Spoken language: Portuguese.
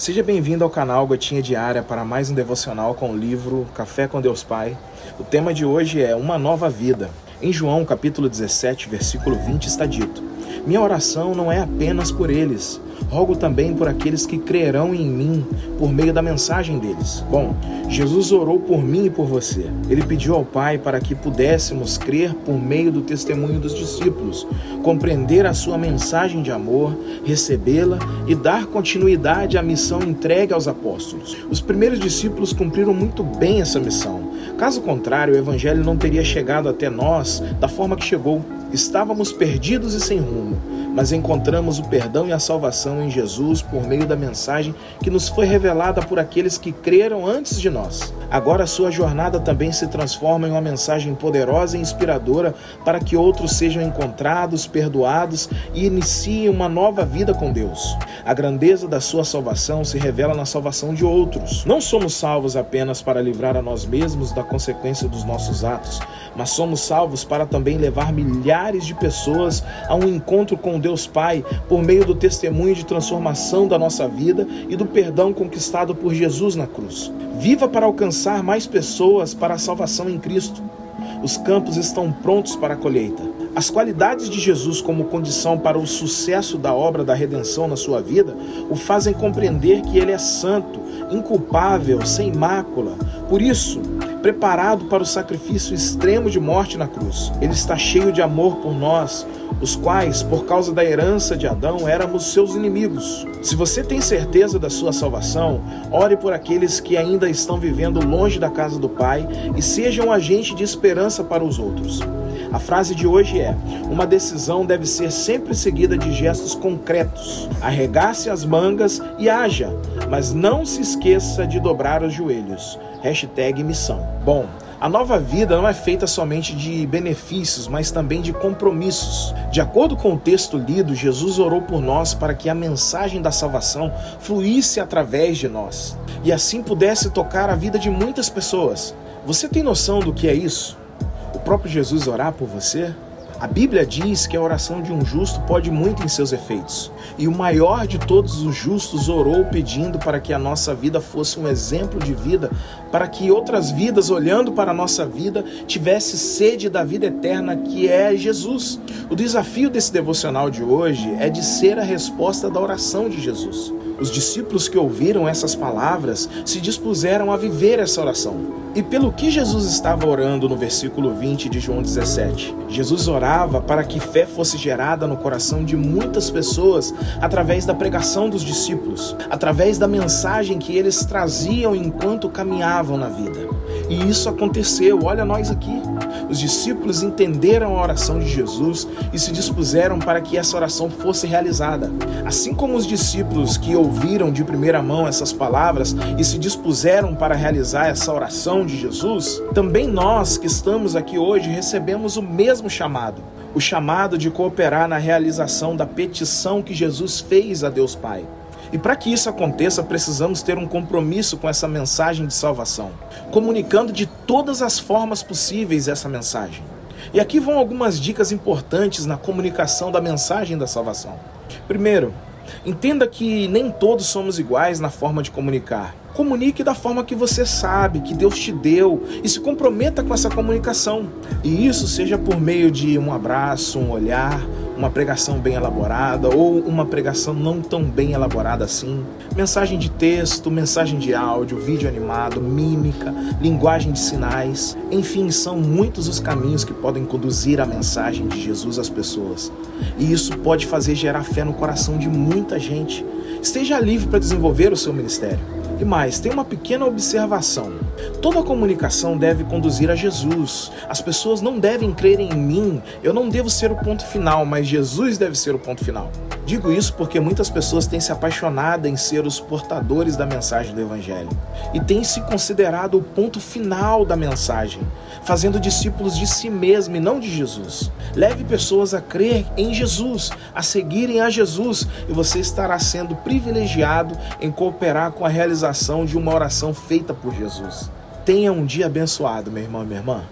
Seja bem-vindo ao canal Gotinha Diária para mais um devocional com o livro Café com Deus Pai. O tema de hoje é Uma Nova Vida. Em João capítulo 17, versículo 20 está dito: Minha oração não é apenas por eles, rogo também por aqueles que crerão em mim por meio da mensagem deles. Bom, Jesus orou por mim e por você. Ele pediu ao Pai para que pudéssemos crer por meio do testemunho dos discípulos, compreender a sua mensagem de amor, recebê-la e dar continuidade à missão entregue aos apóstolos. Os primeiros discípulos cumpriram muito bem essa missão. Caso contrário, o evangelho não teria chegado até nós da forma que chegou. Estávamos perdidos e sem rumo, mas encontramos o perdão e a salvação em Jesus por meio da mensagem que nos foi revelada por aqueles que creram antes de nós. Agora sua jornada também se transforma em uma mensagem poderosa e inspiradora para que outros sejam encontrados, perdoados e iniciem uma nova vida com Deus. A grandeza da sua salvação se revela na salvação de outros. Não somos salvos apenas para livrar a nós mesmos da consequência dos nossos atos, mas somos salvos para também levar milhares de pessoas a um encontro com Deus Pai por meio do testemunho de transformação da nossa vida e do perdão conquistado por Jesus na cruz. Viva para alcançar mais pessoas para a salvação em Cristo. Os campos estão prontos para a colheita. As qualidades de Jesus como condição para o sucesso da obra da redenção na sua vida o fazem compreender que ele é santo, inculpável, sem mácula. Por isso, preparado para o sacrifício extremo de morte na cruz. Ele está cheio de amor por nós, os quais, por causa da herança de Adão, éramos seus inimigos. Se você tem certeza da sua salvação, ore por aqueles que ainda estão vivendo longe da casa do Pai e seja um agente de esperança para os outros. A frase de hoje é: uma decisão deve ser sempre seguida de gestos concretos. Arregace as mangas e haja, mas não se esqueça de dobrar os joelhos. Hashtag missão. Bom, a nova vida não é feita somente de benefícios, mas também de compromissos. De acordo com o texto lido, Jesus orou por nós para que a mensagem da salvação fluísse através de nós e assim pudesse tocar a vida de muitas pessoas. Você tem noção do que é isso? O próprio Jesus orar por você? A Bíblia diz que a oração de um justo pode muito em seus efeitos. E o maior de todos os justos orou pedindo para que a nossa vida fosse um exemplo de vida, para que outras vidas, olhando para a nossa vida, tivesse sede da vida eterna que é Jesus. O desafio desse devocional de hoje é de ser a resposta da oração de Jesus. Os discípulos que ouviram essas palavras se dispuseram a viver essa oração. E pelo que Jesus estava orando no versículo 20 de João 17? Jesus orava para que fé fosse gerada no coração de muitas pessoas através da pregação dos discípulos, através da mensagem que eles traziam enquanto caminhavam na vida. E isso aconteceu, olha nós aqui. Os discípulos entenderam a oração de Jesus e se dispuseram para que essa oração fosse realizada. Assim como os discípulos que ouviram de primeira mão essas palavras e se dispuseram para realizar essa oração de Jesus, também nós que estamos aqui hoje recebemos o mesmo chamado o chamado de cooperar na realização da petição que Jesus fez a Deus Pai. E para que isso aconteça, precisamos ter um compromisso com essa mensagem de salvação, comunicando de todas as formas possíveis essa mensagem. E aqui vão algumas dicas importantes na comunicação da mensagem da salvação. Primeiro, entenda que nem todos somos iguais na forma de comunicar. Comunique da forma que você sabe, que Deus te deu, e se comprometa com essa comunicação. E isso seja por meio de um abraço, um olhar, uma pregação bem elaborada ou uma pregação não tão bem elaborada assim. Mensagem de texto, mensagem de áudio, vídeo animado, mímica, linguagem de sinais. Enfim, são muitos os caminhos que podem conduzir a mensagem de Jesus às pessoas. E isso pode fazer gerar fé no coração de muita gente. Esteja livre para desenvolver o seu ministério. E mais, tem uma pequena observação. Toda comunicação deve conduzir a Jesus. As pessoas não devem crer em mim. Eu não devo ser o ponto final, mas Jesus deve ser o ponto final. Digo isso porque muitas pessoas têm se apaixonado em ser os portadores da mensagem do Evangelho e têm se considerado o ponto final da mensagem, fazendo discípulos de si mesmo e não de Jesus. Leve pessoas a crer em Jesus, a seguirem a Jesus, e você estará sendo privilegiado em cooperar com a realização de uma oração feita por Jesus. Tenha um dia abençoado, meu irmão e minha irmã.